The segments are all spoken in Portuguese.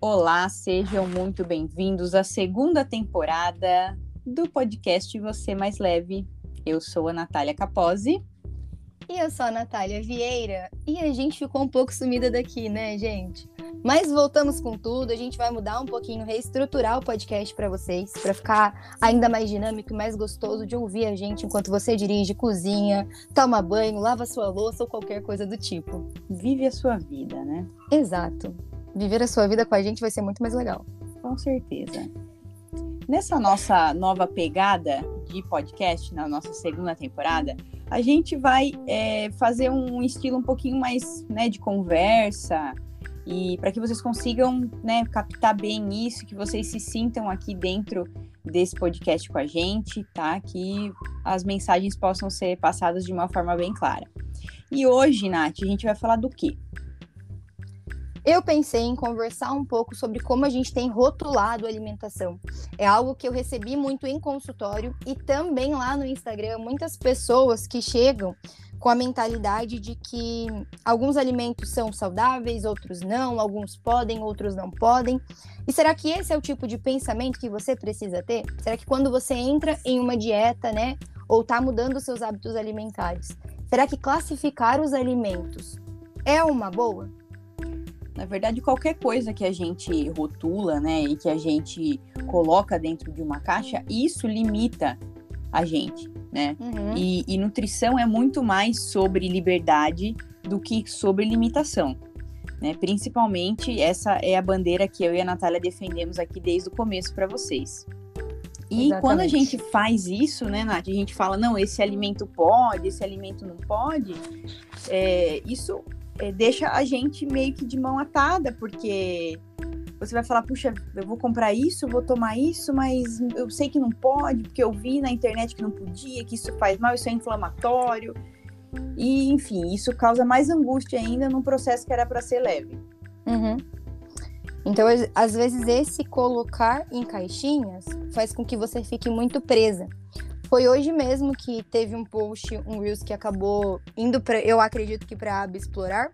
Olá, sejam muito bem-vindos à segunda temporada do podcast Você Mais Leve. Eu sou a Natália Capozzi. E eu sou a Natália Vieira. E a gente ficou um pouco sumida daqui, né, gente? Mas voltamos com tudo. A gente vai mudar um pouquinho, reestruturar o podcast para vocês, para ficar ainda mais dinâmico e mais gostoso de ouvir a gente enquanto você dirige, cozinha, toma banho, lava sua louça ou qualquer coisa do tipo. Vive a sua vida, né? Exato. Viver a sua vida com a gente vai ser muito mais legal. Com certeza. Nessa nossa nova pegada de podcast, na nossa segunda temporada, a gente vai é, fazer um estilo um pouquinho mais né, de conversa e para que vocês consigam né, captar bem isso, que vocês se sintam aqui dentro desse podcast com a gente, tá? Que as mensagens possam ser passadas de uma forma bem clara. E hoje, Nath, a gente vai falar do quê? Eu pensei em conversar um pouco sobre como a gente tem rotulado a alimentação. É algo que eu recebi muito em consultório e também lá no Instagram, muitas pessoas que chegam com a mentalidade de que alguns alimentos são saudáveis, outros não, alguns podem, outros não podem. E será que esse é o tipo de pensamento que você precisa ter? Será que quando você entra em uma dieta, né, ou está mudando seus hábitos alimentares, será que classificar os alimentos é uma boa? Na verdade, qualquer coisa que a gente rotula, né, e que a gente coloca dentro de uma caixa, isso limita a gente, né? Uhum. E, e nutrição é muito mais sobre liberdade do que sobre limitação. Né? Principalmente essa é a bandeira que eu e a Natália defendemos aqui desde o começo para vocês. E Exatamente. quando a gente faz isso, né, Nath, a gente fala, não, esse alimento pode, esse alimento não pode, é, isso é, deixa a gente meio que de mão atada, porque você vai falar, puxa, eu vou comprar isso, vou tomar isso, mas eu sei que não pode, porque eu vi na internet que não podia, que isso faz mal, isso é inflamatório. E, enfim, isso causa mais angústia ainda num processo que era para ser leve. Uhum. Então, às vezes, esse colocar em caixinhas faz com que você fique muito presa. Foi hoje mesmo que teve um post, um Reels que acabou indo para, eu acredito que para a aba explorar.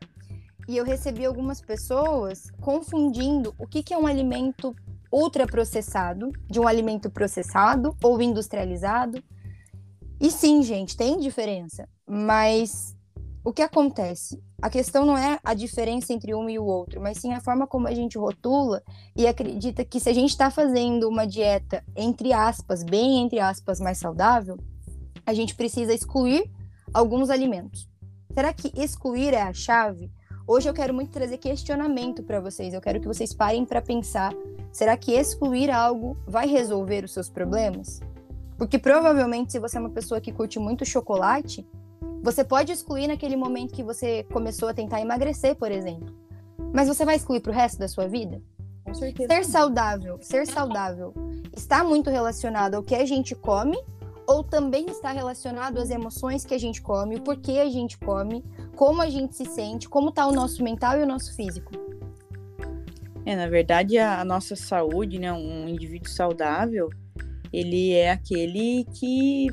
E eu recebi algumas pessoas confundindo o que, que é um alimento ultraprocessado de um alimento processado ou industrializado. E sim, gente, tem diferença. Mas o que acontece? A questão não é a diferença entre um e o outro, mas sim a forma como a gente rotula e acredita que se a gente está fazendo uma dieta, entre aspas, bem entre aspas, mais saudável, a gente precisa excluir alguns alimentos. Será que excluir é a chave? Hoje eu quero muito trazer questionamento para vocês. Eu quero que vocês parem para pensar: será que excluir algo vai resolver os seus problemas? Porque provavelmente, se você é uma pessoa que curte muito chocolate, você pode excluir naquele momento que você começou a tentar emagrecer, por exemplo. Mas você vai excluir para o resto da sua vida? Com certeza. Ser saudável, ser saudável está muito relacionado ao que a gente come ou também está relacionado às emoções que a gente come, o porquê a gente come, como a gente se sente, como está o nosso mental e o nosso físico. É, na verdade, a, a nossa saúde, né, um indivíduo saudável, ele é aquele que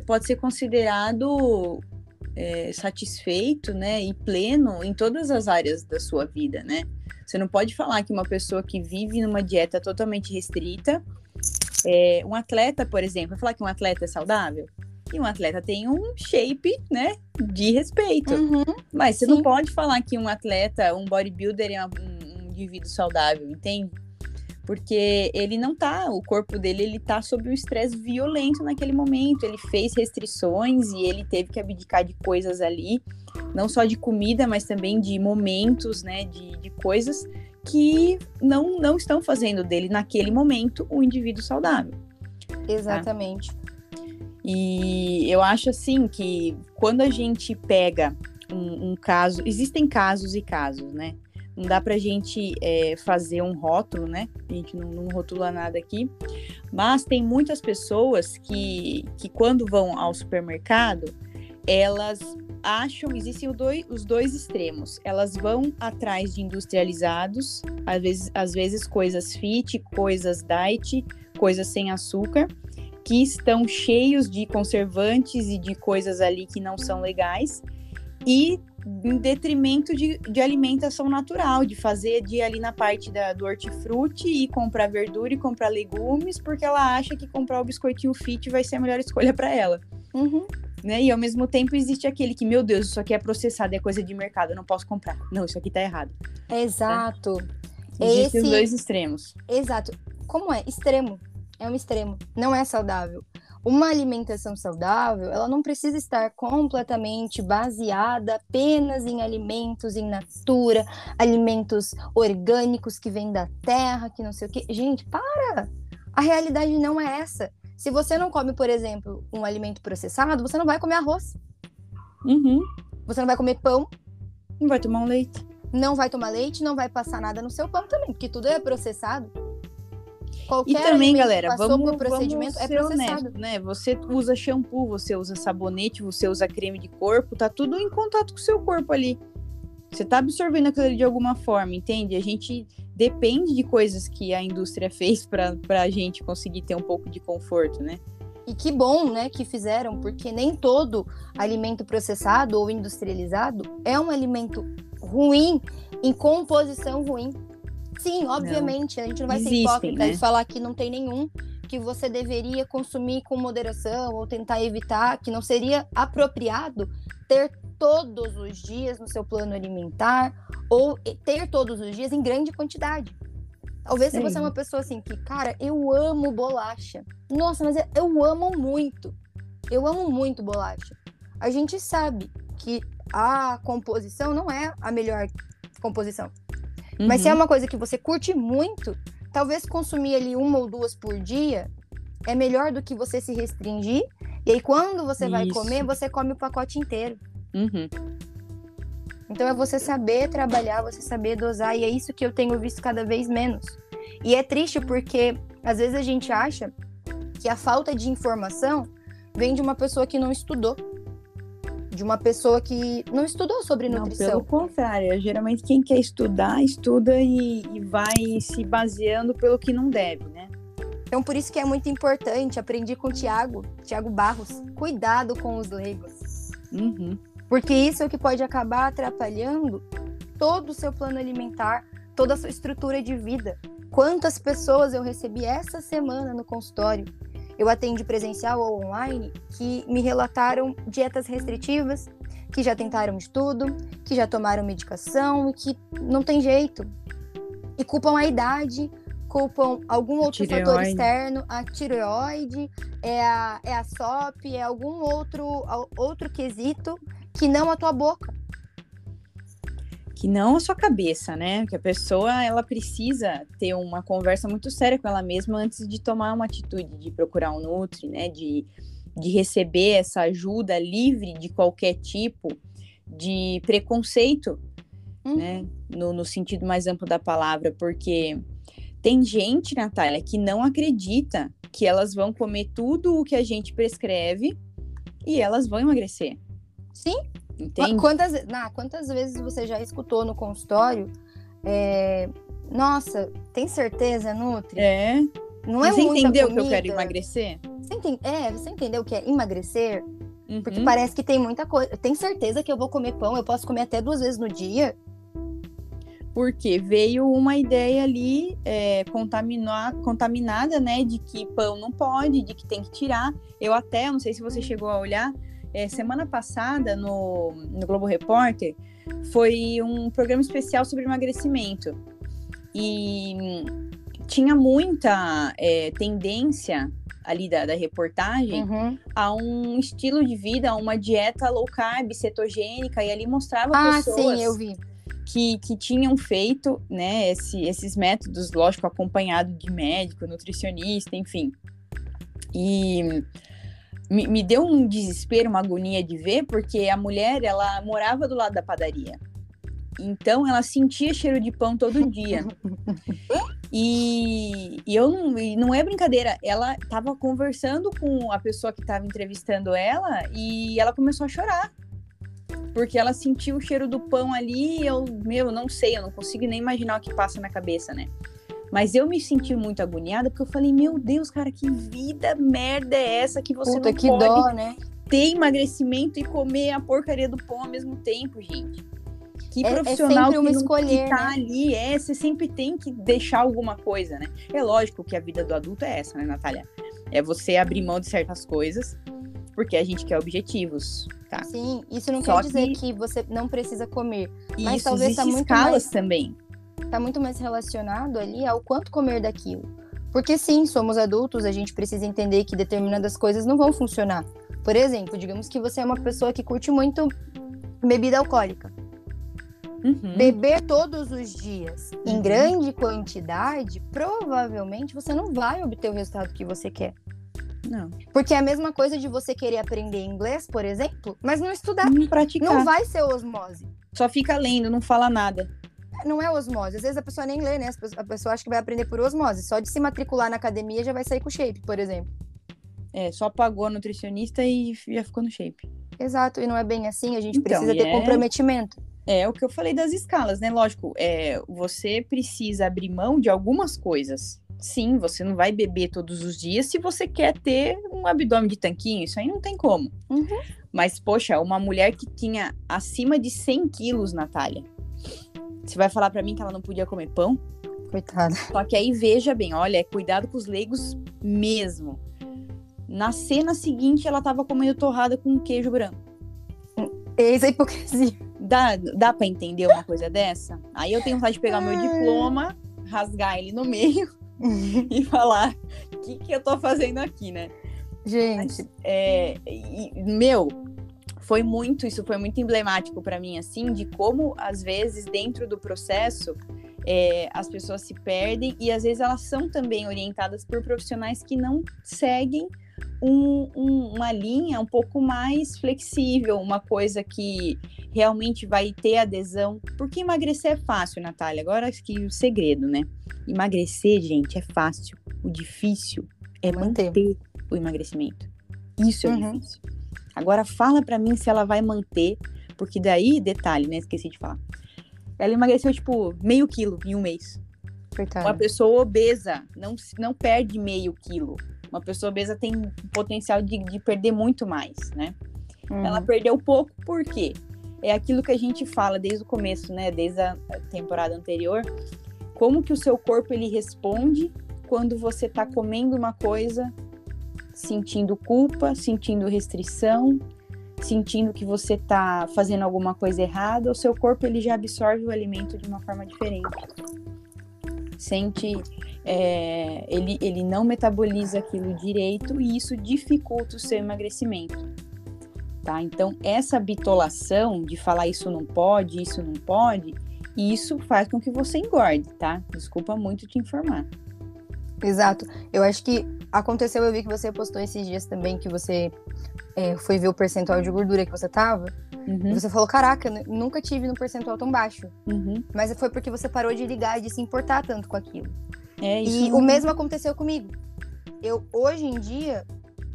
pode ser considerado é, satisfeito, né, e pleno em todas as áreas da sua vida, né? Você não pode falar que uma pessoa que vive numa dieta totalmente restrita, é, um atleta, por exemplo, falar que um atleta é saudável? E um atleta tem um shape, né, de respeito. Uhum, Mas você sim. não pode falar que um atleta, um bodybuilder é um, um indivíduo saudável, entende? Porque ele não tá, o corpo dele ele tá sob um estresse violento naquele momento, ele fez restrições e ele teve que abdicar de coisas ali, não só de comida, mas também de momentos, né, de, de coisas que não, não estão fazendo dele naquele momento um indivíduo saudável. Exatamente. Tá? E eu acho assim que quando a gente pega um, um caso, existem casos e casos, né? Não dá para a gente é, fazer um rótulo, né? A gente não, não, rotula nada aqui. Mas tem muitas pessoas que, que quando vão ao supermercado, elas acham, existem dois, os dois extremos. Elas vão atrás de industrializados, às vezes, às vezes coisas fit, coisas diet, coisas sem açúcar, que estão cheios de conservantes e de coisas ali que não são legais. E em detrimento de, de alimentação natural, de fazer de ali na parte da, do hortifruti e comprar verdura e comprar legumes, porque ela acha que comprar o biscoitinho fit vai ser a melhor escolha para ela. Uhum. Né? E ao mesmo tempo existe aquele que, meu Deus, isso aqui é processado, é coisa de mercado, eu não posso comprar. Não, isso aqui tá errado. Exato. Né? Existem Esse... os dois extremos. Exato. Como é? Extremo. É um extremo. Não é saudável. Uma alimentação saudável, ela não precisa estar completamente baseada apenas em alimentos em natura, alimentos orgânicos que vêm da terra, que não sei o quê. Gente, para! A realidade não é essa. Se você não come, por exemplo, um alimento processado, você não vai comer arroz. Uhum. Você não vai comer pão. Não vai tomar um leite. Não vai tomar leite, não vai passar nada no seu pão também, porque tudo é processado. Qualquer e também, galera, vamos, por procedimento vamos é processado. Honesto, né? Você usa shampoo, você usa sabonete, você usa creme de corpo, tá tudo em contato com o seu corpo ali. Você tá absorvendo aquilo ali de alguma forma, entende? A gente depende de coisas que a indústria fez para a gente conseguir ter um pouco de conforto, né? E que bom, né, que fizeram, porque nem todo alimento processado ou industrializado é um alimento ruim, em composição ruim. Sim, obviamente, não. a gente não vai Existem, ser hipócrita né? e falar que não tem nenhum que você deveria consumir com moderação ou tentar evitar, que não seria apropriado ter todos os dias no seu plano alimentar ou ter todos os dias em grande quantidade. Talvez Sim. se você é uma pessoa assim que, cara, eu amo bolacha. Nossa, mas eu amo muito. Eu amo muito bolacha. A gente sabe que a composição não é a melhor composição. Uhum. Mas se é uhum. uma coisa que você curte muito, talvez consumir ali uma ou duas por dia é melhor do que você se restringir. E aí, quando você Isso. vai comer, você come o pacote inteiro. Uhum. Então é você saber trabalhar, você saber dosar, e é isso que eu tenho visto cada vez menos. E é triste porque às vezes a gente acha que a falta de informação vem de uma pessoa que não estudou. De uma pessoa que não estudou sobre nutrição. Não, pelo contrário, geralmente quem quer estudar, estuda e, e vai se baseando pelo que não deve, né? Então, por isso que é muito importante, aprendi com o Tiago, Tiago Barros, cuidado com os leigos. Uhum. Porque isso é o que pode acabar atrapalhando todo o seu plano alimentar, toda a sua estrutura de vida. Quantas pessoas eu recebi essa semana no consultório? Eu atendi presencial ou online que me relataram dietas restritivas, que já tentaram estudo, que já tomaram medicação e que não tem jeito. E culpam a idade, culpam algum outro tireoide. fator externo, a tireoide, é a, é a SOP, é algum outro, outro quesito que não a tua boca. Que não a sua cabeça, né? Que a pessoa ela precisa ter uma conversa muito séria com ela mesma antes de tomar uma atitude de procurar um nutri, né? De, de receber essa ajuda livre de qualquer tipo de preconceito, uhum. né? No, no sentido mais amplo da palavra, porque tem gente, Natália, que não acredita que elas vão comer tudo o que a gente prescreve e elas vão emagrecer. Sim. Entende? Quantas, nah, quantas vezes você já escutou no consultório? É, Nossa, tem certeza, Nutri? É. Não é você entendeu comida. que eu quero emagrecer? Você entende, é, você entendeu o que é emagrecer? Uhum. Porque parece que tem muita coisa. Tem certeza que eu vou comer pão? Eu posso comer até duas vezes no dia? Porque veio uma ideia ali é, contaminada, né? De que pão não pode, de que tem que tirar. Eu até, não sei se você chegou a olhar, é, semana passada, no, no Globo Repórter, foi um programa especial sobre emagrecimento. E tinha muita é, tendência ali da, da reportagem uhum. a um estilo de vida, a uma dieta low carb, cetogênica, e ali mostrava ah, pessoas sim, eu vi. Que, que tinham feito né, esse, esses métodos, lógico, acompanhado de médico, nutricionista, enfim. E me, me deu um desespero, uma agonia de ver, porque a mulher, ela morava do lado da padaria. Então ela sentia cheiro de pão todo dia. e, e, eu não, e não é brincadeira, ela estava conversando com a pessoa que estava entrevistando ela e ela começou a chorar. Porque ela sentiu o cheiro do pão ali, eu, meu, não sei, eu não consigo nem imaginar o que passa na cabeça, né? Mas eu me senti muito agoniada porque eu falei, meu Deus, cara, que vida merda é essa que você Puta, não que pode dó, né? ter emagrecimento e comer a porcaria do pão ao mesmo tempo, gente. Que É- é profissional uma que, não- escolher, que tá né? ali, é, você sempre tem que deixar alguma coisa, né? É lógico que a vida do adulto é essa, né, Natália? É você abrir mão de certas coisas, porque a gente quer objetivos, tá? Sim, isso não Só quer dizer que- que... você não precisa comer. Mas isso talvez tá muito escalas mais- também. Tá muito mais relacionado ali ao quanto comer daquilo. Porque sim, somos adultos, a gente precisa entender que determinadas coisas não vão funcionar. Por exemplo, digamos que você é uma pessoa que curte muito bebida alcoólica. Uhum. Beber todos os dias em Uhum. grande quantidade, provavelmente você não vai obter o resultado que você quer. Não. Porque é a mesma coisa de você querer aprender inglês, por exemplo, mas não estudar. Não praticar. Não vai ser osmose. Só fica lendo, não fala nada. Não é osmose. Às vezes a pessoa nem lê, né? A pessoa acha que vai aprender por osmose. Só de se matricular na academia já vai sair com shape, por exemplo. É, só pagou a nutricionista e já ficou no shape. Exato. E não é bem assim. A gente Então, precisa ter é- comprometimento. É o que eu falei das escalas, né? Lógico, é, você precisa abrir mão de algumas coisas. Sim, você não vai beber todos os dias se você quer ter um abdômen de tanquinho, isso aí não tem como. Uhum. Mas, poxa, uma mulher que tinha acima de 100 quilos, Natália, você vai falar pra mim que ela não podia comer pão? Coitada. Só que aí veja bem, olha, é cuidado com os leigos mesmo. Na cena seguinte, ela tava comendo torrada com queijo branco. Eis a hipocrisia. Dá, dá pra entender uma coisa dessa? Aí eu tenho vontade de pegar meu diploma, rasgar ele no meio e falar: o que, que eu tô fazendo aqui, né? Gente, É, e, meu, foi muito, isso foi muito emblemático pra mim, assim, de como, às vezes, dentro do processo, é, as pessoas se perdem e, às vezes, elas são também orientadas por profissionais que não seguem um- um- uma linha um pouco mais flexível, uma coisa que realmente vai ter adesão. Porque emagrecer é fácil, Natália. Agora acho que o segredo, né? Emagrecer, gente, é fácil. O difícil é Manter. manter o emagrecimento. Isso é Uhum. difícil. Agora fala pra mim se ela vai manter, porque daí, detalhe, né? Esqueci de falar. Ela emagreceu, tipo, meio quilo em um mês. Uma coitada. pessoa obesa não, não perde meio quilo. Uma pessoa obesa tem potencial de, de perder muito mais, né? Uhum. Ela perdeu pouco, por quê? É aquilo que a gente fala desde o começo, né? Desde a temporada anterior. Como que o seu corpo ele responde quando você tá comendo uma coisa, sentindo culpa, sentindo restrição, sentindo que você tá fazendo alguma coisa errada, o seu corpo ele já absorve o alimento de uma forma diferente. Sente, é, ele, ele não metaboliza aquilo direito e isso dificulta o seu emagrecimento tá? Então, essa bitolação de falar isso não pode, isso não pode, isso faz com que você engorde, tá? Desculpa muito te informar. Exato. Eu acho que aconteceu, eu vi que você postou esses dias também, que você é, foi ver o percentual de gordura que você tava. E Uhum, você falou, caraca, nu- nunca tive no percentual tão baixo. uhum. Mas foi porque você parou de ligar e de se importar tanto com aquilo. É isso. E o mesmo aconteceu comigo. Eu, hoje em dia,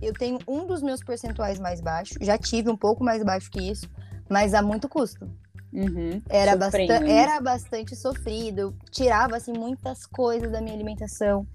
eu tenho um dos meus percentuais mais baixos. Já tive um pouco mais baixo que isso, mas a muito custo. Uhum, Era, né? era bastante sofrido. Eu tirava, assim, muitas coisas da minha alimentação.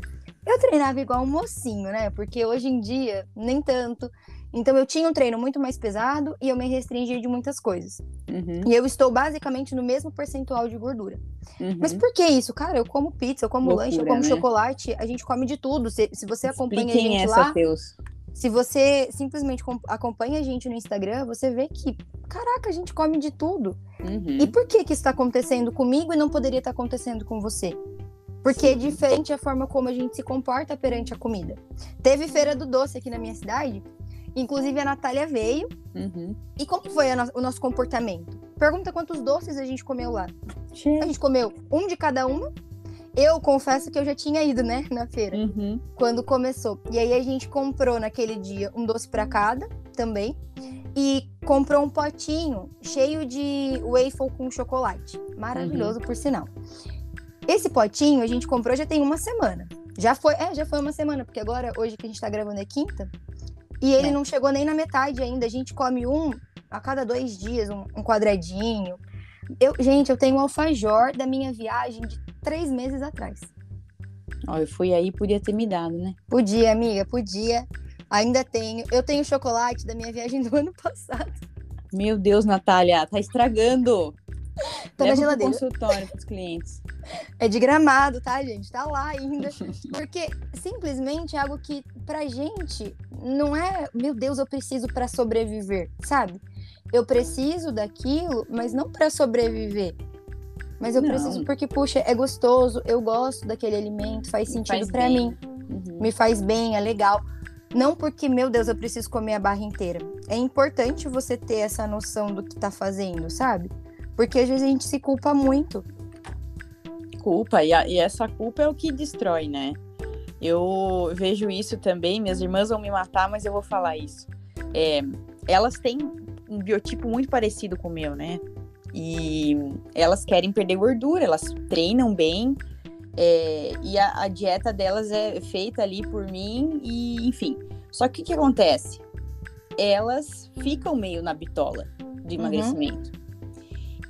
Eu treinava igual um mocinho, né? Porque hoje em dia, nem tanto. Então, eu tinha um treino muito mais pesado e eu me restringia de muitas coisas. Uhum, E eu estou basicamente no mesmo percentual de gordura. uhum. Mas por que isso? Cara, eu como pizza, eu como Loucura, lanche, eu como né? chocolate, a gente come de tudo. Se, se você acompanha a gente essa, lá, Teus. se você simplesmente com- acompanha a gente no Instagram, você vê que, caraca, a gente come de tudo. Uhum. E por que que isso está acontecendo comigo e não poderia estar acontecendo com você? Porque é diferente a forma como a gente se comporta perante a comida. Teve feira do doce aqui na minha cidade, inclusive a Natália veio. Uhum. E como foi no- o nosso comportamento? Pergunta quantos doces a gente comeu lá. A gente comeu um de cada uma. Eu confesso que eu já tinha ido, né, na feira, Uhum. quando começou. E aí a gente comprou naquele dia um doce para cada também. E comprou um potinho cheio de waffle com chocolate. Maravilhoso, por sinal. Esse potinho a gente comprou já tem uma semana. Já foi, é, já foi uma semana, porque agora, hoje que a gente tá gravando é quinta. E ele É. não chegou nem na metade ainda. A gente come um a cada dois dias, um, um quadradinho. Eu, gente, eu tenho um alfajor da minha viagem de três meses atrás. Ó, eu fui aí, podia ter me dado, né? Podia, amiga, podia. Ainda tenho. Eu tenho chocolate da minha viagem do ano passado. Meu Deus, Natália, tá estragando. Tá Leva na geladeira. Consultório pros clientes. É de gramado, tá, gente? Tá lá ainda. Porque simplesmente é algo que pra gente não é, meu Deus, eu preciso pra sobreviver, sabe? Eu preciso daquilo, mas não pra sobreviver. Mas eu Não. preciso porque, puxa, é gostoso, eu gosto daquele alimento, faz sentido bem. mim, Uhum. me faz bem, é legal. Não porque, meu Deus, eu preciso comer a barra inteira. É importante você ter essa noção do que tá fazendo, sabe? Porque às vezes a gente se culpa muito. culpa, e, a- e essa culpa é o que destrói, né? Eu vejo isso também, minhas irmãs vão me matar, mas eu vou falar isso. É, elas têm um biotipo muito parecido com o meu, né? E elas querem perder gordura, elas treinam bem, é, e a, a dieta delas é feita ali por mim, e enfim. Só que o que acontece? Elas ficam meio na bitola de Uhum.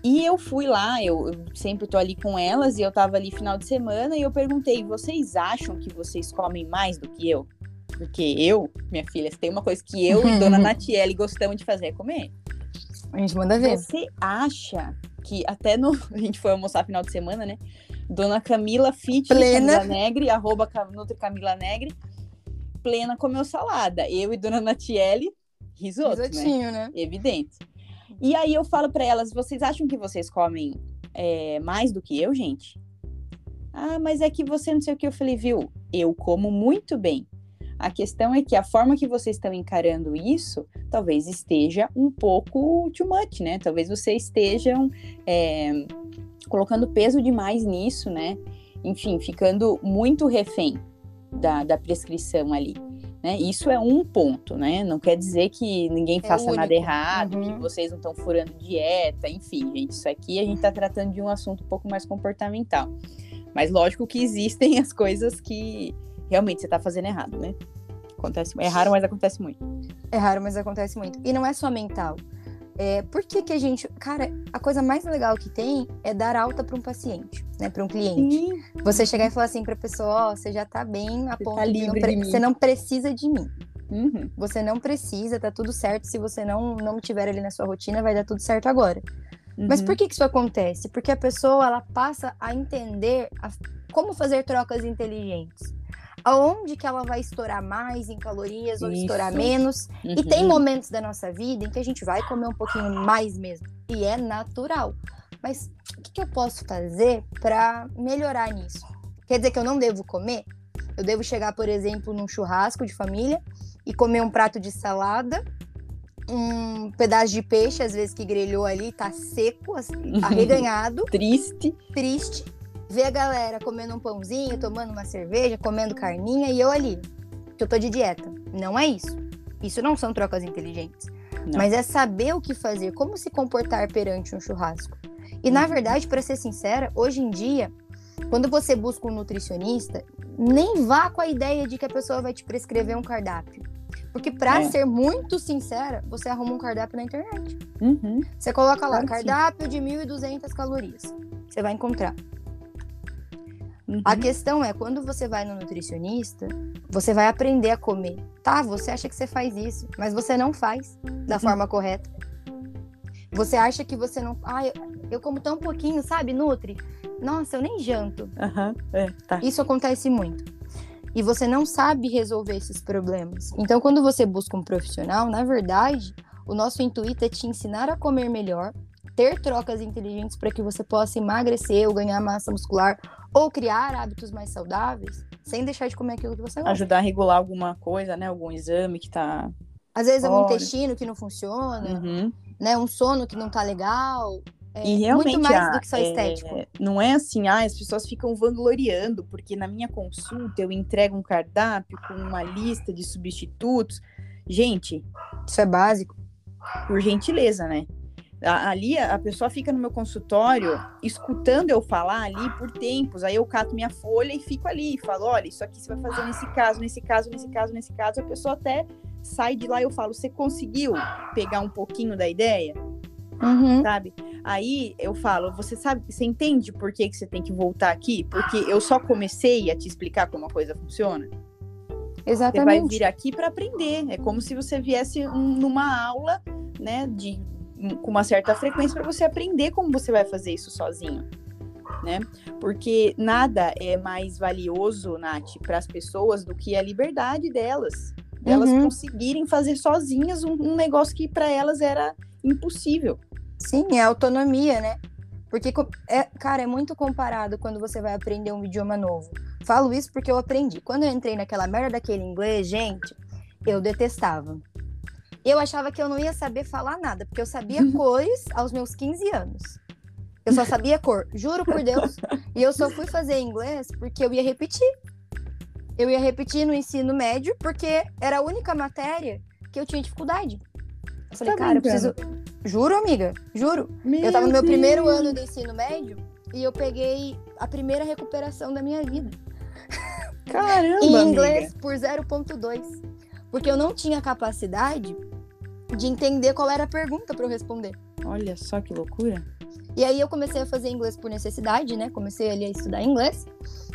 E eu fui lá, eu, eu sempre tô ali com elas, e eu tava ali final de semana, e eu perguntei, vocês acham que vocês comem mais do que eu? Porque eu, minha filha, se tem uma coisa que eu e Dona Natiele gostamos de fazer é comer. A gente manda ver. Você acha que até no. A gente foi almoçar final de semana, né? Dona Camila Fit. Camila Negre, arroba Nutri Camila Negre, plena comeu salada. Eu e Dona Natiele, risoto, né? Risotinho, né? Evidente. E aí eu falo pra elas, vocês acham que vocês comem é, mais do que eu, gente? Ah, mas é que você não sei o que. Eu falei, viu? Eu como muito bem. A questão é que a forma que vocês estão encarando isso, talvez esteja um pouco too much, né? Talvez vocês estejam é, colocando peso demais nisso, né? Enfim, ficando muito refém da, da prescrição ali. Né? Isso é um ponto, né? Não quer dizer que ninguém É faça nada único. errado, Uhum. que vocês não estão furando dieta, enfim, gente. Isso aqui a gente está tratando de um assunto um pouco mais comportamental. Mas lógico que existem as coisas que realmente você está fazendo errado, né? Acontece, é raro, mas acontece muito. É raro, mas acontece muito. E não é só mental. É, por que que a gente... Cara, a coisa mais legal que tem é dar alta para um paciente, né? Para um cliente. Sim. Você chegar e falar assim pra pessoa, ó, você já tá bem a Você ponto tá de não pre- de você não precisa de mim. Uhum. Você não precisa, tá tudo certo. Se você não não tiver ali na sua rotina, vai dar tudo certo agora. Mas Uhum. por que que isso acontece? Porque a pessoa ela passa a entender a- como fazer trocas inteligentes. Aonde que ela vai estourar mais em calorias ou Isso. estourar menos. E Uhum. tem momentos da nossa vida em que a gente vai comer um pouquinho mais mesmo. E é natural. Mas o que, que eu posso fazer para melhorar nisso? Quer dizer que eu não devo comer? Eu devo chegar, por exemplo, num churrasco de família e comer um prato de salada, um pedaço de peixe, às vezes que grelhou ali, tá seco, assim, arreganhado, Triste. triste. Ver a galera comendo um pãozinho, tomando uma cerveja, comendo carninha e eu ali, que eu tô de dieta. Não é isso. Isso não são trocas inteligentes. Não. Mas é saber o que fazer, como se comportar perante um churrasco. E na Uhum. verdade, para ser sincera, hoje em dia, quando você busca um nutricionista, nem vá com a ideia de que a pessoa vai te prescrever um cardápio. Porque para É. ser muito sincera, você arruma um cardápio na internet. Uhum. Você coloca lá, Claro que sim. cardápio de 1.200 calorias. Você vai encontrar. Uhum. A questão é, quando você vai no nutricionista, você vai aprender a comer. Tá, você acha que você faz isso, mas você não faz da Uhum. forma correta. Você acha que você não. Ah, eu, eu como tão pouquinho, sabe, Nutri? Nossa, eu nem janto. Aham. É, tá. Isso acontece muito. E você não sabe resolver esses problemas. Então, quando você busca um profissional, na verdade, o nosso intuito é te ensinar a comer melhor, ter trocas inteligentes para que você possa emagrecer ou ganhar massa muscular ou criar hábitos mais saudáveis, sem deixar de comer aquilo que você gosta. Ajudar a regular alguma coisa, né? Algum exame que tá. Às vezes é um Fora. intestino que não funciona, Uhum. né? Um sono que não tá legal. É E realmente muito mais a- do que só é, estético. não é assim, ah, as pessoas ficam vangloriando, porque na minha consulta eu entrego um cardápio com uma lista de substitutos. Gente, Isso é básico. por gentileza, né? Ali a a pessoa fica no meu consultório escutando eu falar ali por tempos. Aí eu cato minha folha e fico ali e falo: olha, isso aqui você vai fazer nesse caso, nesse caso, nesse caso, nesse caso. A pessoa até sai de lá e eu falo: você conseguiu pegar um pouquinho da ideia? Uhum. sabe? Aí eu falo, você sabe, você entende por que, que você tem que voltar aqui? Porque eu só comecei a te explicar como a coisa funciona. Exatamente. Você vai vir aqui para aprender. É como se você viesse um, numa aula, né, de com uma certa frequência para você aprender como você vai fazer isso sozinho. Né? Porque nada é mais valioso, Nath, para as pessoas do que a liberdade delas. Delas uhum. conseguirem fazer sozinhas um, um negócio que para elas era impossível. Sim, é autonomia, né? Porque, é, cara, é muito comparado quando você vai aprender um idioma novo. Falo isso porque eu aprendi. Quando eu entrei naquela merda daquele inglês, gente, eu detestava. Eu achava que eu não ia saber falar nada, porque eu sabia cores aos meus 15 anos. Eu só sabia cor, juro por Deus. E eu só fui fazer inglês porque eu ia repetir. Eu ia repetir no ensino médio, porque era a única matéria que eu tinha dificuldade. Eu falei, tá cara, eu preciso. Juro, amiga, juro. Meu eu tava no meu Deus. primeiro ano do ensino médio e eu peguei a primeira recuperação da minha vida. Caramba! em inglês amiga. por 0.2. Porque eu não tinha capacidade de entender qual era a pergunta para eu responder. Olha só que loucura. E aí eu comecei a fazer inglês por necessidade, né? Comecei ali a estudar inglês.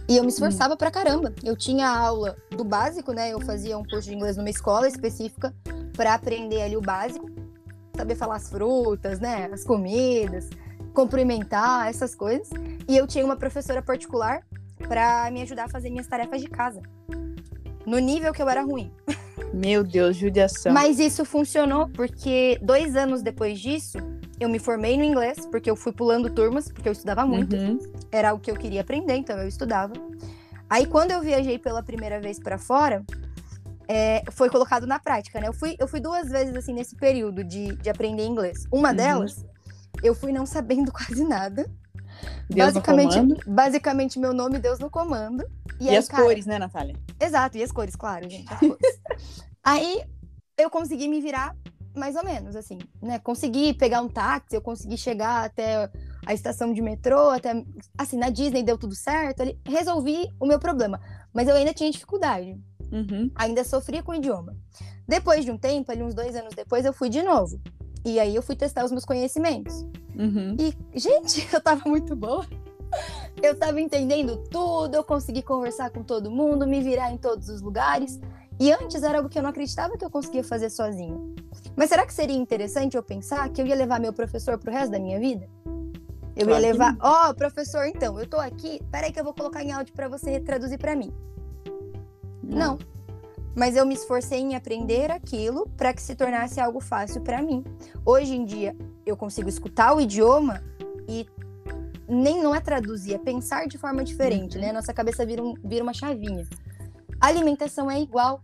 E eu me esforçava hum. pra caramba. Eu tinha aula do básico, né? Eu fazia um curso de inglês numa escola específica para aprender ali o básico, saber falar as frutas, né? As comidas, cumprimentar, essas coisas. E eu tinha uma professora particular para me ajudar a fazer minhas tarefas de casa. No nível que eu era ruim. Meu Deus, judiação. Mas isso funcionou porque dois anos depois disso, eu me formei no inglês, porque eu fui pulando turmas, porque eu estudava muito. Uhum. Era o que eu queria aprender, então eu estudava. Aí quando eu viajei pela primeira vez para fora, é, foi colocado na prática, né? Eu fui, eu fui duas vezes, assim, nesse período de, de aprender inglês. Uma uhum. delas, eu fui não sabendo quase nada. Deus basicamente, no comando. basicamente, meu nome, Deus no comando. E, e aí, as cara... cores, né, Natália? Exato, e as cores, claro, gente, as cores. Aí eu consegui me virar mais ou menos, assim, né? Consegui pegar um táxi, eu consegui chegar até a estação de metrô, até assim, na Disney deu tudo certo, ali, resolvi o meu problema. Mas eu ainda tinha dificuldade. Uhum. Ainda sofria com o idioma. Depois de um tempo, ali uns dois anos depois, eu fui de novo. E aí eu fui testar os meus conhecimentos. Uhum. E, gente, eu tava muito boa. Eu tava entendendo tudo, eu consegui conversar com todo mundo, me virar em todos os lugares. E antes era algo que eu não acreditava que eu conseguia fazer sozinha. Mas será que seria interessante eu pensar que eu ia levar meu professor pro resto da minha vida? Eu claro ia levar, ó, oh, professor, então, eu tô aqui, peraí que eu vou colocar em áudio para você traduzir para mim. Não. Mas eu me esforcei em aprender aquilo para que se tornasse algo fácil para mim. Hoje em dia, eu consigo escutar o idioma e nem não é traduzir, é pensar de forma diferente, uhum. né? Nossa cabeça vira, um, vira uma chavinha. A alimentação é igual.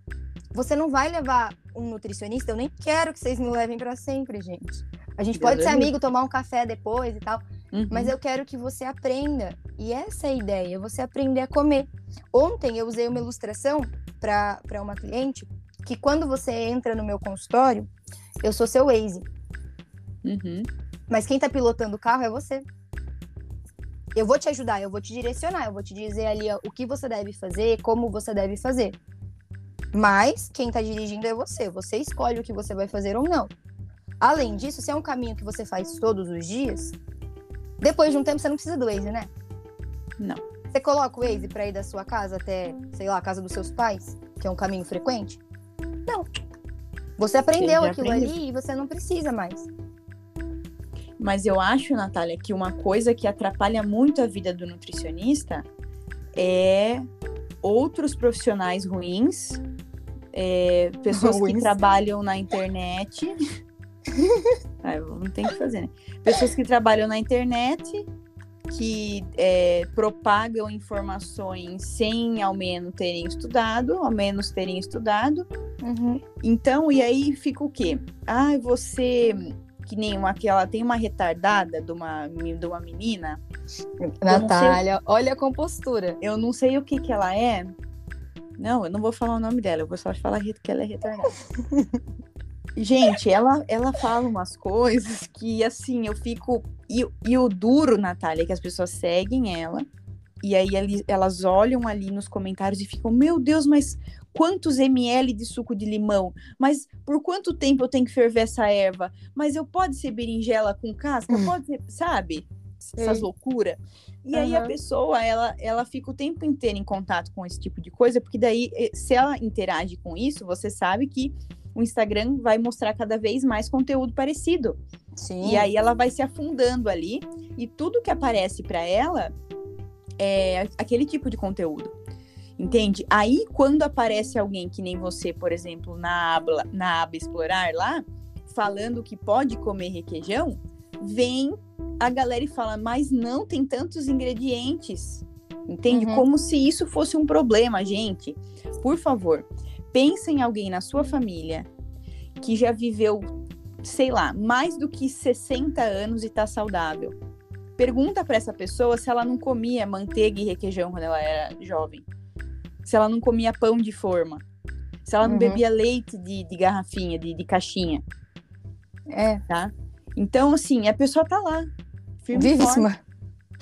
Você não vai levar um nutricionista, eu nem quero que vocês me levem para sempre, gente. A gente pode ser amigo, tomar um café depois e tal, uhum. mas eu quero que você aprenda. E essa é a ideia, você aprender a comer. Ontem eu usei uma ilustração para uma cliente que quando você entra no meu consultório, eu sou seu Waze. Uhum. Mas quem está pilotando o carro é você. Eu vou te ajudar, eu vou te direcionar, eu vou te dizer ali ó, o que você deve fazer, como você deve fazer. Mas quem está dirigindo é você. Você escolhe o que você vai fazer ou não. Além disso, se é um caminho que você faz todos os dias, depois de um tempo você não precisa do Waze, né? Não. Você coloca o Waze para ir da sua casa até, sei lá, a casa dos seus pais, que é um caminho frequente? Não. Você aprendeu aquilo aprendeu. ali e você não precisa mais. Mas eu acho, Natália, que uma coisa que atrapalha muito a vida do nutricionista é outros profissionais ruins, é, pessoas ruins. que trabalham na internet. ah, não tem que fazer, né? Pessoas que trabalham na internet que é, propagam informações sem ao menos terem estudado, ao menos terem estudado. Uhum. Então, e aí fica o quê? Ah, você que nem uma que ela tem uma retardada de uma, de uma menina. Natália, olha a compostura. Eu não sei o que que ela é. Não, eu não vou falar o nome dela, eu vou só falar que ela é retardada. Gente, ela, ela fala umas coisas que, assim, eu fico. E, e o duro, Natália, é que as pessoas seguem ela. E aí elas olham ali nos comentários e ficam: Meu Deus, mas quantos ml de suco de limão? Mas por quanto tempo eu tenho que ferver essa erva? Mas eu pode ser berinjela com casca? Hum. Pode ser, sabe? essas loucuras. E aí a pessoa, ela, ela fica o tempo inteiro em contato com esse tipo de coisa, porque daí, se ela interage com isso, você sabe que o Instagram vai mostrar cada vez mais conteúdo parecido. Sim. E aí ela vai se afundando ali, e tudo que aparece para ela é aquele tipo de conteúdo. Entende? Aí, quando aparece alguém que nem você, por exemplo, na aba, na aba explorar lá, falando que pode comer requeijão, vem a galera e fala, mas não tem tantos ingredientes. Entende? Uhum. Como se isso fosse um problema, gente. Por favor, pense em alguém na sua família que já viveu, sei lá, mais do que 60 anos e tá saudável. Pergunta para essa pessoa se ela não comia manteiga e requeijão quando ela era jovem. Se ela não comia pão de forma. Se ela não Uhum. bebia leite de, de garrafinha, de, de caixinha, É, tá? Então, assim, a pessoa tá lá. Firme vivíssima.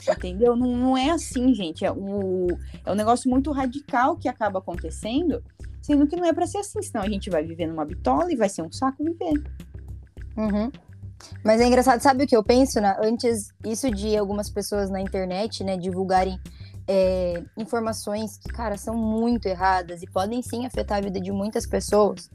Entendeu? Não, não é assim, gente. É, o, é um negócio muito radical que acaba acontecendo, sendo que não é para ser assim, senão a gente vai viver numa bitola e vai ser um saco viver. Uhum. Mas é engraçado, sabe o que eu penso? Né? Antes, isso de algumas pessoas na internet, né, divulgarem é, informações que, cara, são muito erradas e podem sim afetar a vida de muitas pessoas.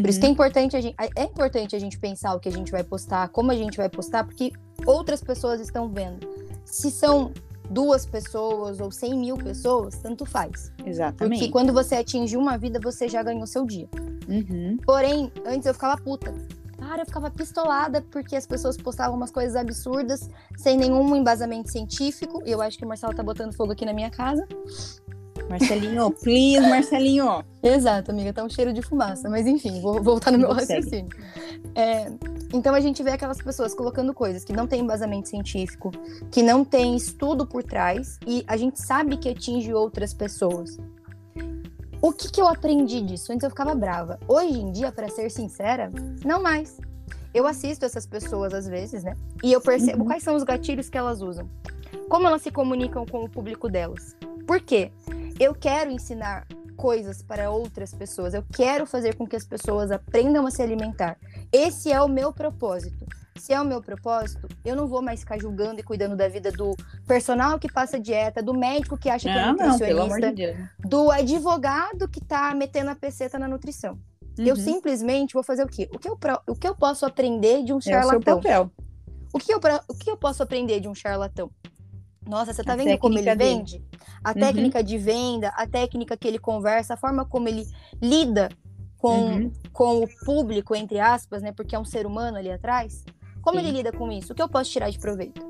Por isso que é importante a gente, é importante a gente pensar o que a gente vai postar, como a gente vai postar, porque outras pessoas estão vendo. Se são duas pessoas ou cem mil pessoas, tanto faz. Exatamente. Porque quando você atinge uma vida, você já ganhou seu dia. Uhum. Porém, antes eu ficava puta. Cara, eu ficava pistolada porque as pessoas postavam umas coisas absurdas, sem nenhum embasamento científico. E eu acho que o Marcelo tá botando fogo aqui na minha casa. Marcelinho, please, Marcelinho. Exato, amiga, tá um cheiro de fumaça. Mas enfim, vou voltar no meu raciocínio. É, então a gente vê aquelas pessoas colocando coisas que não tem embasamento científico, que não tem estudo por trás, e a gente sabe que atinge outras pessoas. O que, que eu aprendi disso? Antes eu ficava brava. Hoje em dia, pra ser sincera, não mais. Eu assisto essas pessoas às vezes, né? E eu percebo Uhum. quais são os gatilhos que elas usam. Como elas se comunicam com o público delas. Por quê? Eu quero ensinar coisas para outras pessoas. Eu quero fazer com que as pessoas aprendam a se alimentar. Esse é o meu propósito. Se é o meu propósito, eu não vou mais ficar julgando e cuidando da vida do personal que passa dieta, do médico que acha que é Não, não, amor nutricionista, de Deus. do advogado que tá metendo a peceta na nutrição. Eu Uhum. simplesmente vou fazer o quê? O que eu, o que eu posso aprender de um É o seu charlatão? papel. O que, eu, o que eu posso aprender de um charlatão? Nossa, você tá A vendo como ele dele. vende? A Uhum. técnica de venda, a técnica que ele conversa, a forma como ele lida com, Uhum. com o público, entre aspas, né? Porque é um ser humano ali atrás. Como Sim. ele lida com isso? O que eu posso tirar de proveito?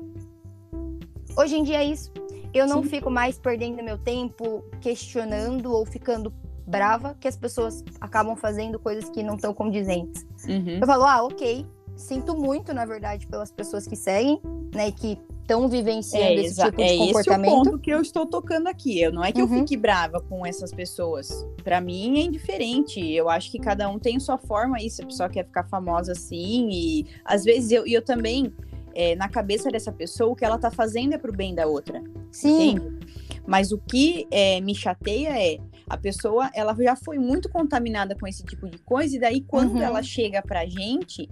Hoje em dia é isso. Eu não Sim. fico mais perdendo meu tempo questionando ou ficando brava que as pessoas acabam fazendo coisas que não estão condizentes. Uhum. Eu falo, ah, ok. Sinto muito, na verdade, pelas pessoas que seguem, né? Que estão vivenciando É, esse tipo é de esse o comportamento. ponto que eu estou tocando aqui. Eu, não é que eu Uhum. fique brava com essas pessoas. Pra mim é indiferente. Eu acho que cada um tem sua forma aí. Se a pessoa quer ficar famosa assim. E às vezes eu, e eu também, é, na cabeça dessa pessoa, o que ela tá fazendo é pro bem da outra. Sim, Entende? Mas o que é, me chateia é a pessoa, ela já foi muito contaminada com esse tipo de coisa, e daí quando Uhum. ela chega pra gente,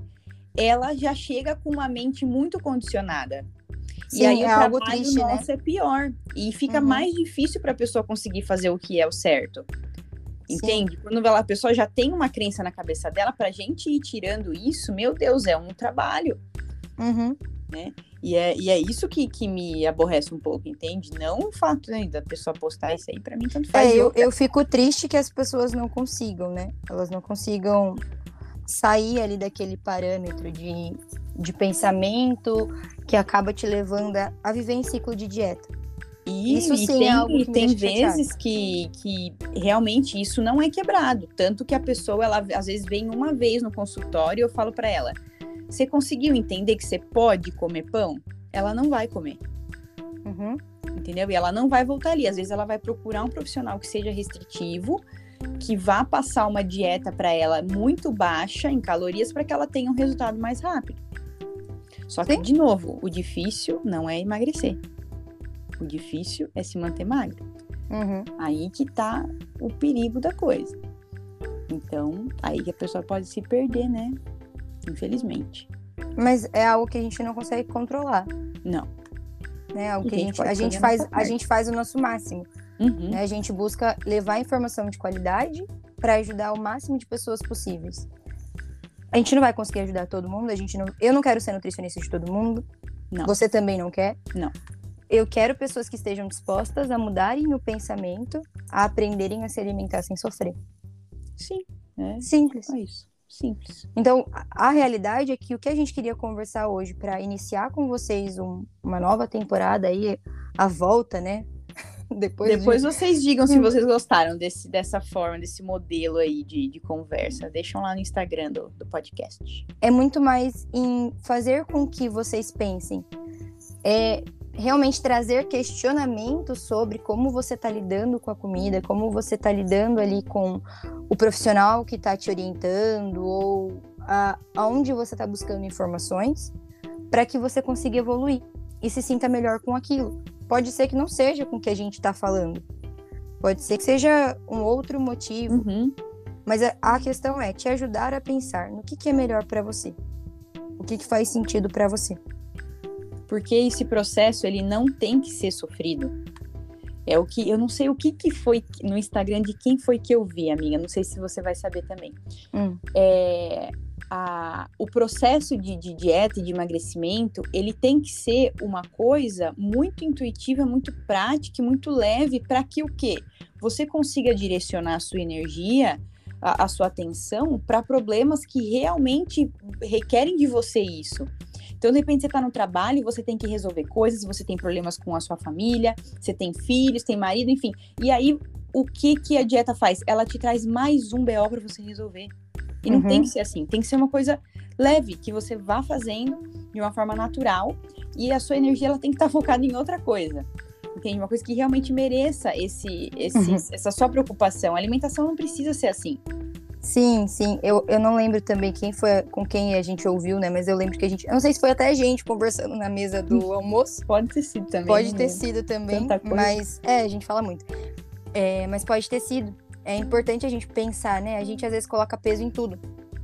ela já chega com uma mente muito condicionada. Sim, e aí é o algo trabalho triste, né? nosso é pior. E fica Uhum. mais difícil pra pessoa conseguir fazer o que é o certo. Sim. Entende? Quando ela- a pessoa já tem uma crença na cabeça dela, pra gente ir tirando isso, meu Deus, é um trabalho. Uhum. E é, e é isso que, que me aborrece um pouco, entende? Não o fato né, da pessoa postar isso aí, pra mim tanto faz. É, eu, eu fico triste que as pessoas não consigam, né? Elas não consigam sair ali daquele parâmetro de, de pensamento que acaba te levando a, viver em ciclo de dieta. E, isso e sim é tem, algo e que tem vezes que, que realmente isso não é quebrado. Tanto que a pessoa, ela às vezes vem uma vez no consultório e eu falo pra ela: você conseguiu entender que você pode comer pão? Ela não vai comer. Uhum. entendeu? E ela não vai voltar ali. Às vezes ela vai procurar um profissional que seja restritivo, que vá passar uma dieta para ela muito baixa em calorias para que ela tenha um resultado mais rápido. Só que, Sim. de novo, o difícil não é emagrecer. O difícil é se manter magro. Uhum. Aí que tá o perigo da coisa. Então, aí que a pessoa pode se perder, né? Infelizmente. Mas é algo que a gente não consegue controlar. Não. né? O E que a gente a gente faz, a gente faz o nosso máximo. Uhum. né? A gente busca levar informação de qualidade para ajudar o máximo de pessoas possíveis. A gente não vai conseguir ajudar todo mundo, a gente não, eu não quero ser nutricionista de todo mundo. Não. Você também não quer? Não. Eu quero pessoas que estejam dispostas a mudarem o pensamento, a aprenderem a se alimentar sem sofrer. Sim, é Simples. só isso. Simples. Então, a, a realidade é que o que a gente queria conversar hoje para iniciar com vocês um- uma nova temporada aí, a volta, né? Depois, de- Depois vocês digam se vocês gostaram desse, dessa forma, desse modelo aí de, de conversa. Deixam lá no Instagram do, do podcast. é muito mais em fazer com que vocês pensem. É realmente trazer questionamentos sobre como você está lidando com a comida, como você está lidando ali com o profissional que está te orientando, ou a, aonde você está buscando informações, para que você consiga evoluir e se sinta melhor com aquilo. Pode ser que não seja com o que a gente está falando. Pode ser que seja um outro motivo, Uhum. mas a, a questão é te ajudar a pensar no que, que é melhor para você. O que, que faz sentido para você. Porque esse processo, ele não tem que ser sofrido. É o que eu não sei o que que foi no Instagram de quem foi que eu vi, amiga. Não sei se você vai saber também. Hum. É, a- o processo de, de dieta e de emagrecimento, ele tem que ser uma coisa muito intuitiva, muito prática e muito leve para que o quê? Você consiga direcionar a sua energia, a, a sua atenção para problemas que realmente requerem de você isso. Então, de repente, você está no trabalho, você tem que resolver coisas, você tem problemas com a sua família, você tem filhos, tem marido, enfim. E aí, o que que a dieta faz? Ela te traz mais um BO para você resolver. E não Uhum. tem que ser assim, tem que ser uma coisa leve, que você vá fazendo de uma forma natural e a sua energia ela tem que estar focada em outra coisa. Entende? Uma coisa que realmente mereça esse, esse Uhum. essa sua preocupação. A alimentação não precisa ser assim. Sim, sim. Eu, eu não lembro também quem foi com quem a gente ouviu, né? Mas eu lembro que a gente. Eu não sei se foi até a gente conversando na mesa do almoço. Pode ter sido também. Pode ter sido também, mas é, a gente fala muito. É, mas pode ter sido. É importante a gente pensar, né? A gente às vezes coloca peso em tudo,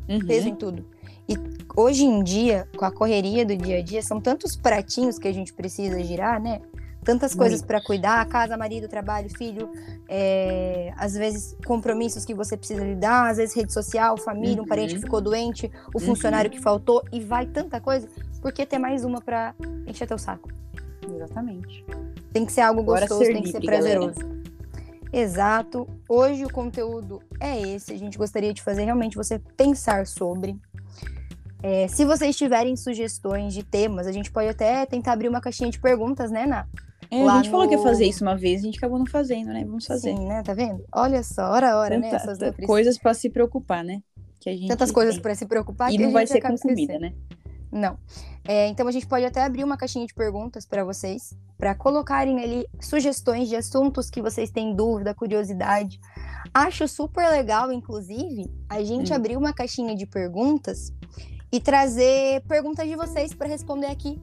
Uhum. peso em tudo. E hoje em dia, com a correria do dia a dia, são tantos pratinhos que a gente precisa girar, né? Tantas coisas para cuidar, casa, marido, trabalho, filho, é, às vezes compromissos que você precisa lidar, às vezes rede social, família, um parente que Uhum. ficou doente, o funcionário que faltou e vai tanta coisa, por que ter mais uma para encher teu saco? Exatamente. Tem que ser algo gostoso, tem que ser livre, galera. Exato. Hoje o conteúdo é esse. A gente gostaria de fazer realmente você pensar sobre. É, se vocês tiverem sugestões de temas, a gente pode até tentar abrir uma caixinha de perguntas, né, Ná? É, a gente falou que ia no- fazer isso uma vez, a gente acabou não fazendo, né? Vamos fazer. Sim, né? Tá vendo? Olha só, hora a hora, né? Tanta- Essas tanta nutri- coisas para se preocupar, né? Que a gente Tantas coisas tem. para se preocupar E que a não vai ser com comida, né? Não. É, então a gente pode até abrir uma caixinha de perguntas para vocês, para colocarem ali sugestões de assuntos que vocês têm dúvida, curiosidade. Acho super legal, inclusive, a gente Hum. abrir uma caixinha de perguntas e trazer perguntas de vocês para responder aqui.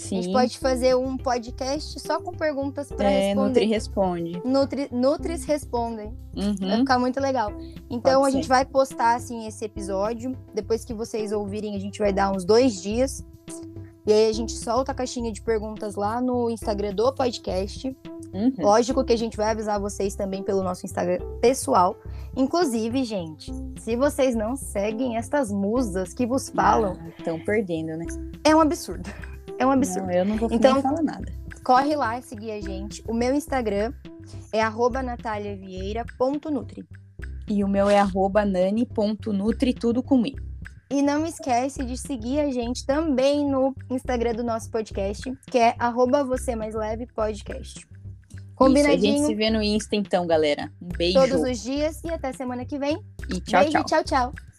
A Sim. gente pode fazer um podcast só com perguntas para é, Nutri responder. responde. Nutri, Nutris respondem. Vai Uhum. ficar muito legal. Então Pode a ser. gente vai postar assim esse episódio. Depois que vocês ouvirem, a gente vai dar uns dois dias. E aí a gente solta a caixinha de perguntas lá no Instagram do podcast. Uhum. Lógico que a gente vai avisar vocês também pelo nosso Instagram pessoal. Inclusive, gente, se vocês não seguem estas musas que vos falam, Estão perdendo, né? é um absurdo. É um absurdo. Não, eu não vou Então- falar nada. Corre lá e seguir a gente. O meu Instagram é arroba nataliavieira.nutri. E o meu é arroba nani.nutri, tudo com i. E não esquece de seguir a gente também no Instagram do nosso podcast, que é arroba você mais leve podcast. Isso, a gente Combinadinho se vê no Insta então, galera. Um beijo todos os dias e até semana que vem. e tchau, Beijo, tchau. tchau, tchau.